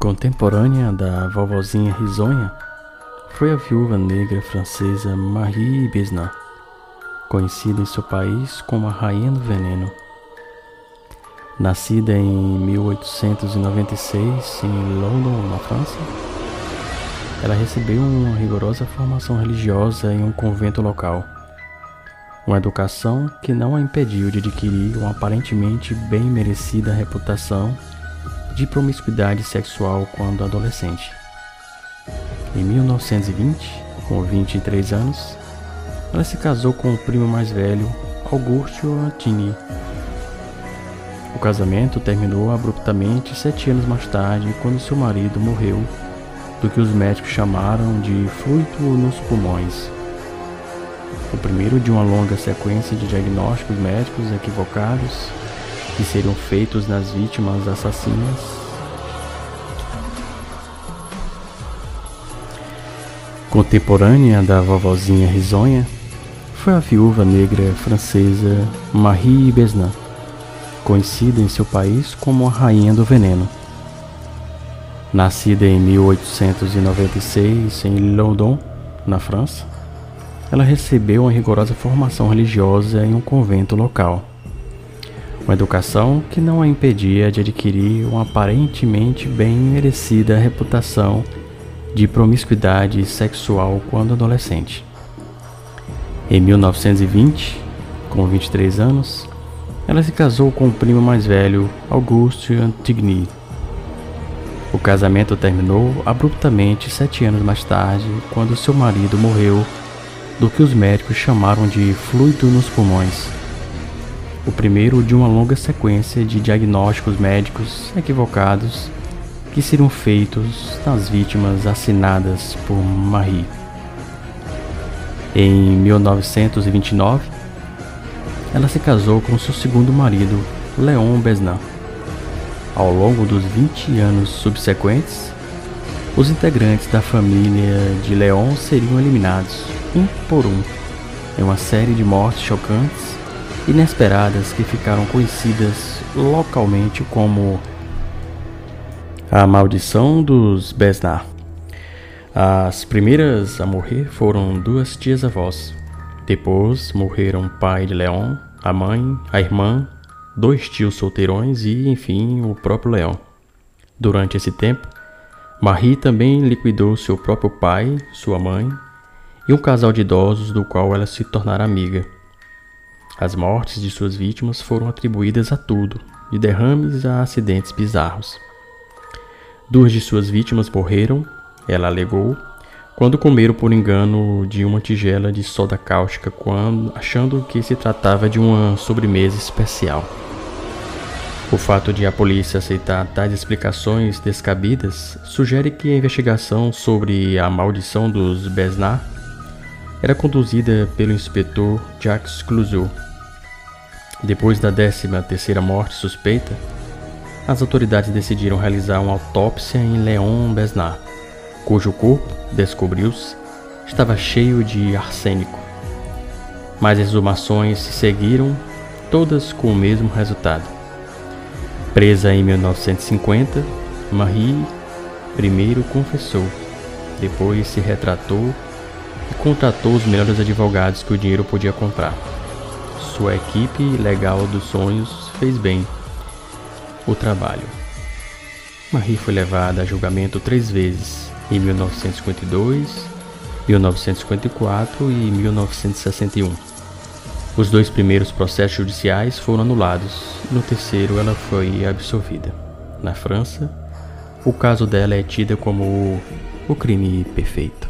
Contemporânea da vovozinha risonha foi a viúva negra francesa Marie Besnard, conhecida em seu país como a Rainha do Veneno. Nascida em 1896 em London, na França, ela recebeu uma rigorosa formação religiosa em um convento local. Uma educação que não a impediu de adquirir uma aparentemente bem merecida reputação de promiscuidade sexual quando adolescente. Em 1920, com 23 anos, ela se casou com o primo mais velho, Augusto Antini. O casamento terminou abruptamente sete anos mais tarde, quando seu marido morreu do que os médicos chamaram de fluido nos pulmões. O primeiro de uma longa sequência de diagnósticos médicos equivocados que seriam feitos nas vítimas assassinas. Contemporânea da vovozinha risonha foi a viúva negra francesa Marie Besnard, conhecida em seu país como a Rainha do Veneno. Nascida em 1896 em Loudon, na França, ela recebeu uma rigorosa formação religiosa em um convento local. Uma educação que não a impedia de adquirir uma aparentemente bem merecida reputação de promiscuidade sexual quando adolescente. Em 1920, com 23 anos, ela se casou com o primo mais velho, Auguste Antigny. O casamento terminou abruptamente sete anos mais tarde, quando seu marido morreu do que os médicos chamaram de fluido nos pulmões. O primeiro de uma longa sequência de diagnósticos médicos equivocados que seriam feitos nas vítimas assinadas por Marie. Em 1929, ela se casou com seu segundo marido, Léon Besnard. Ao longo dos 20 anos subsequentes, os integrantes da família de Léon seriam eliminados, um por um, em uma série de mortes chocantes, inesperadas que ficaram conhecidas localmente como a maldição dos Besnard. As primeiras a morrer foram duas tias-avós. Depois morreram o pai de Leon, a mãe, a irmã, dois tios solteirões e, enfim, o próprio Leon. Durante esse tempo, Marie também liquidou seu próprio pai, sua mãe e um casal de idosos do qual ela se tornara amiga. As mortes de suas vítimas foram atribuídas a tudo, de derrames a acidentes bizarros. Duas de suas vítimas morreram, ela alegou, quando comeram por engano de uma tigela de soda cáustica, quando, achando que se tratava de uma sobremesa especial. O fato de a polícia aceitar tais explicações descabidas sugere que a investigação sobre a maldição dos Besnard era conduzida pelo inspetor Jacques Clouseau. Depois da décima terceira morte suspeita, as autoridades decidiram realizar uma autópsia em Leon Besnard, cujo corpo, descobriu-se, estava cheio de arsênico. Mais exumações se seguiram, todas com o mesmo resultado. Presa em 1950, Marie primeiro confessou, depois se retratou e contratou os melhores advogados que o dinheiro podia comprar. Sua equipe legal dos sonhos fez bem o trabalho. Marie foi levada a julgamento três vezes, em 1952, 1954 e 1961. Os dois primeiros processos judiciais foram anulados no terceiro ela foi absolvida. Na França, o caso dela é tido como o crime perfeito.